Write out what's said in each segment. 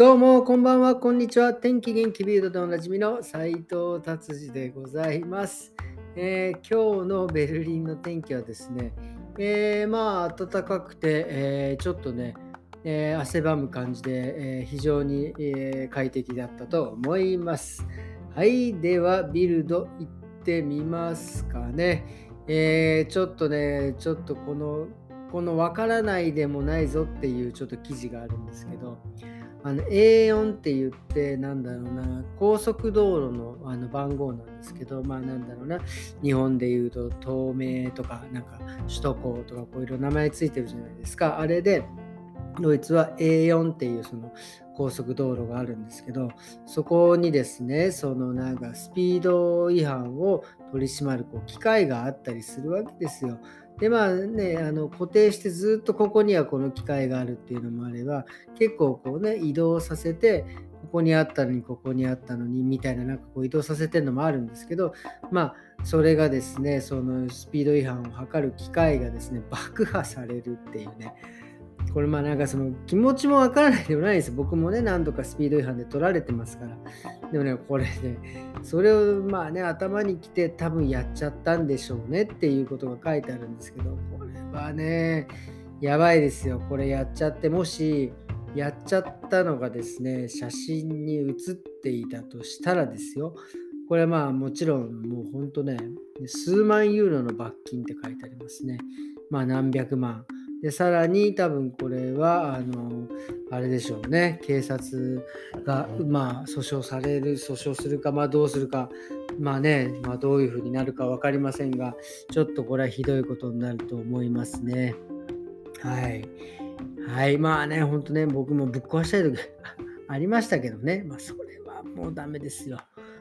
どうも、こんばんは、こんにちは。天気元気ビルドでおなじみの斉藤達治でございます、えー、今日のベルリンの天気はですね、えー、まあ、暖かくて、えー、ちょっとね、え汗ばむ感じで、え非常に、え快適だったと思います。はい、では、ビルド行ってみますかね。えちょっとね、ちょっとこの、この分からないでもないぞっていうちょっと記事があるんですけど、あの A4 って言ってなんだろうな高速道路のあの番号なんですけどまあなんだろうな日本で言うと東名とかなんか首都高とかこういろ名前ついてるじゃないですかあれでドイツは A4 っていうその高速道路があるんですけどそこにですねそのなんかスピード違反を取り締まるこう機会があったりするわけですよ。でまあねあの固定してずっとここにはこの機械があるっていうのもあれば結構こうね移動させてここにあったのにここにあったのにみたいななんかこう移動させてるのもあるんですけどまあそれがですねそのスピード違反を測る機械がですね爆破されるっていうね。これまあなんかその気持ちもわからないでもないです。僕もね、何度かスピード違反で取られてますから。でもね、これね、それをまあね、頭にきて多分やっちゃったんでしょうねっていうことが書いてあるんですけど、これはね、やばいですよ。これやっちゃって、もしやっちゃったのがですね、写真に写っていたとしたらですよ。これまあもちろんもうほんとね、数万ユーロの罰金って書いてありますね。まあ何百万。で、さらに多分これは、あの、あれでしょうね、警察が、まあ、訴訟される、訴訟するか、まあ、どうするか、まあね、まあ、どういうふうになるか分かりませんが、ちょっとこれはひどいことになると思いますね。はい。はい、まあね、ほんとね、僕もぶっ壊したい時 ありましたけどね、まあ、それはもうダメですよ。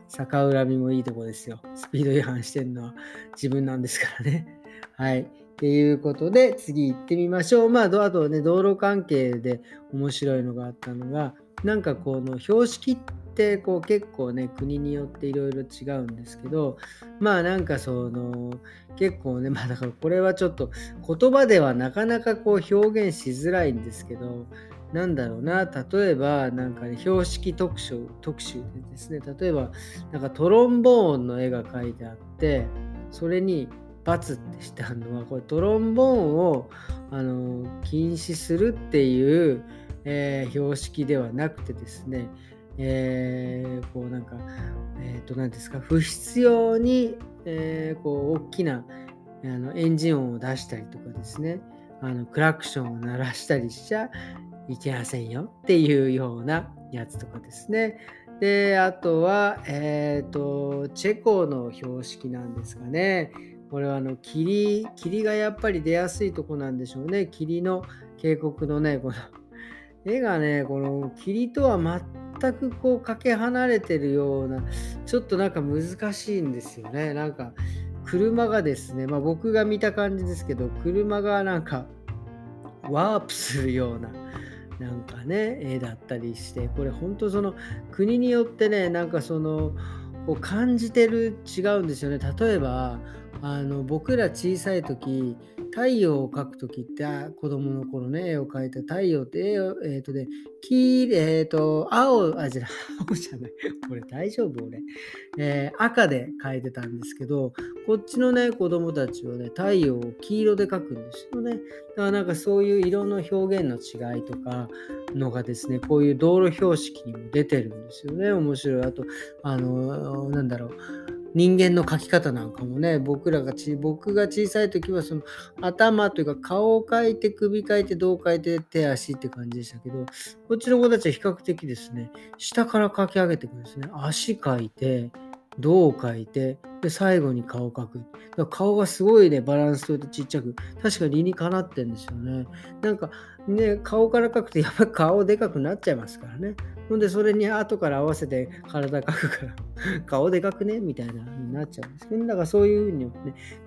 逆恨みもいいとこですよ。スピード違反してるのは自分なんですからね。はい。っていうことで、次行ってみましょう。まあ、あとね、道路関係で面白いのがあったのが、なんかこの標識ってこう結構ね、国によっていろいろ違うんですけど、まあなんかその、結構ね、まあだからこれはちょっと言葉ではなかなかこう表現しづらいんですけど、なんだろうな、例えば、なんかね、標識特集特集でですね、例えば、なんかトロンボーンの絵が描いてあって、それに罰ってしてあるのはこれトロンボーンをあの禁止するっていう、えー、標識ではなくてですね、えー、こうなんか、えっ、ー、と何ですか不必要に、えー、こう大きなあのエンジン音を出したりとかですねあのクラクションを鳴らしたりしちゃいけませんよっていうようなやつとかですね。で、あとは、えっ、ー、と、チェコの標識なんですかね。これはあの霧、霧がやっぱり出やすいとこなんでしょうね。霧の渓谷のね、この絵がね、この霧とは全くこうかけ離れてるような、ちょっとなんか難しいんですよね。なんか車がですね、まあ僕が見た感じですけど、車がなんかワープするような、なんかね、絵だったりして、これ本当その国によってね、なんかその、こう感じてる違うんですよね。例えば、あの僕ら小さい時太陽を描く時って子供の頃ね絵を描いた太陽って絵をえっ、ー、とね黄えっ、ー、と青あじゃ 青じゃない。これ大丈夫？俺、えー、赤で描いてたんですけどこっちのね子供たちはね太陽を黄色で描くんですよね。だからなんかそういう色の表現の違いとかのがですねこういう道路標識にも出てるんですよね。面白い。あとあのなんだろう。人間の描き方なんかもね僕らがち僕が小さい時はその頭というか顔を描いて首描いて胴描いて手足って感じでしたけどこっちの子たちは比較的ですね下から描き上げていくんですね。足描いて胴を描いてで最後に顔を描く。だから顔がすごいねバランスとってちっちゃく確か理にかなってんですよね。なんかね顔から描くとやっぱり顔でかくなっちゃいますからね。ほんで、それに後から合わせて体描くから 顔でかくねみたいなになっちゃうんですけど、だからそういうふうにね、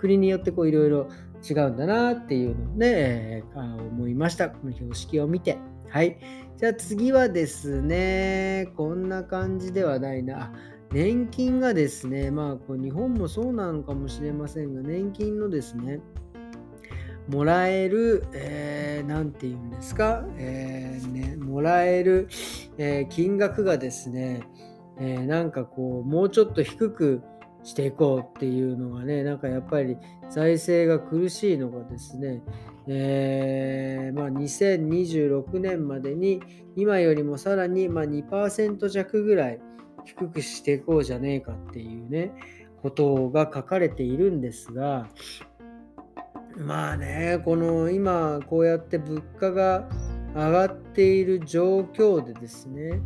国によってこういろいろ違うんだなっていうのをね、えー、思いました。この標識を見て。はい。じゃあ次はですね、こんな感じではないな。年金がですね、まあこう日本もそうなのかもしれませんが、年金のですね、もらえる、えー、て言うんですか、えー、ね、もらえる、えー、金額がですね、えー、なんかこう、もうちょっと低くしていこうっていうのがね、なんかやっぱり財政が苦しいのがですね、えー、まあ、2026年までに今よりもさらにま2%弱ぐらい低くしていこうじゃねえかっていうね、ことが書かれているんですが、まあね、この今こうやって物価が上がっている状況でですね、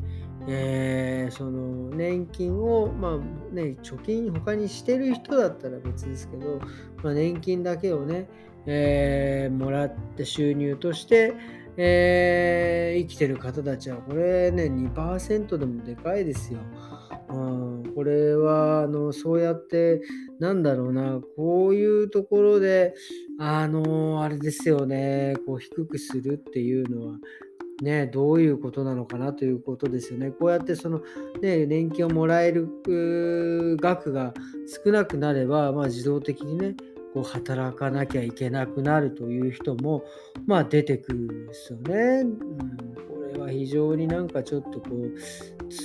えー、その年金を、まあね、貯金他にしてる人だったら別ですけど、まあ、年金だけをね、えー、もらって収入として、えー、生きてる方たちはこれね2%でもでかいですよ。うん、これはあのそうやってなんだろうなこういうところであのあれですよねこう低くするっていうのはね、どういうことなのかなということですよね。こうやってその、ね、年金をもらえる額が少なくなれば、まあ、自動的にね、こう働かなきゃいけなくなるという人も、まあ、出てくるんですよね。うん、は非常になんかちょっとこう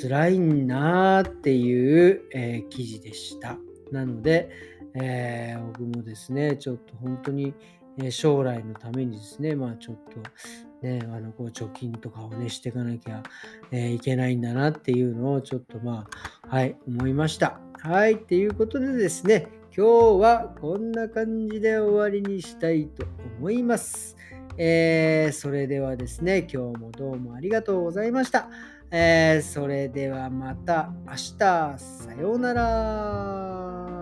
辛いなっていう、えー、記事でした。なので、えー、僕もですね、ちょっと本当に将来のためにですね、まあちょっとね、あのこう貯金とかをね、していかなきゃ、えー、いけないんだなっていうのをちょっとまあ、はい、思いました。はい、っていうことでですね、今日はこんな感じで終わりにしたいと思います。えー、それではですね、今日もどうもありがとうございました。えー、それではまた明日、さようなら。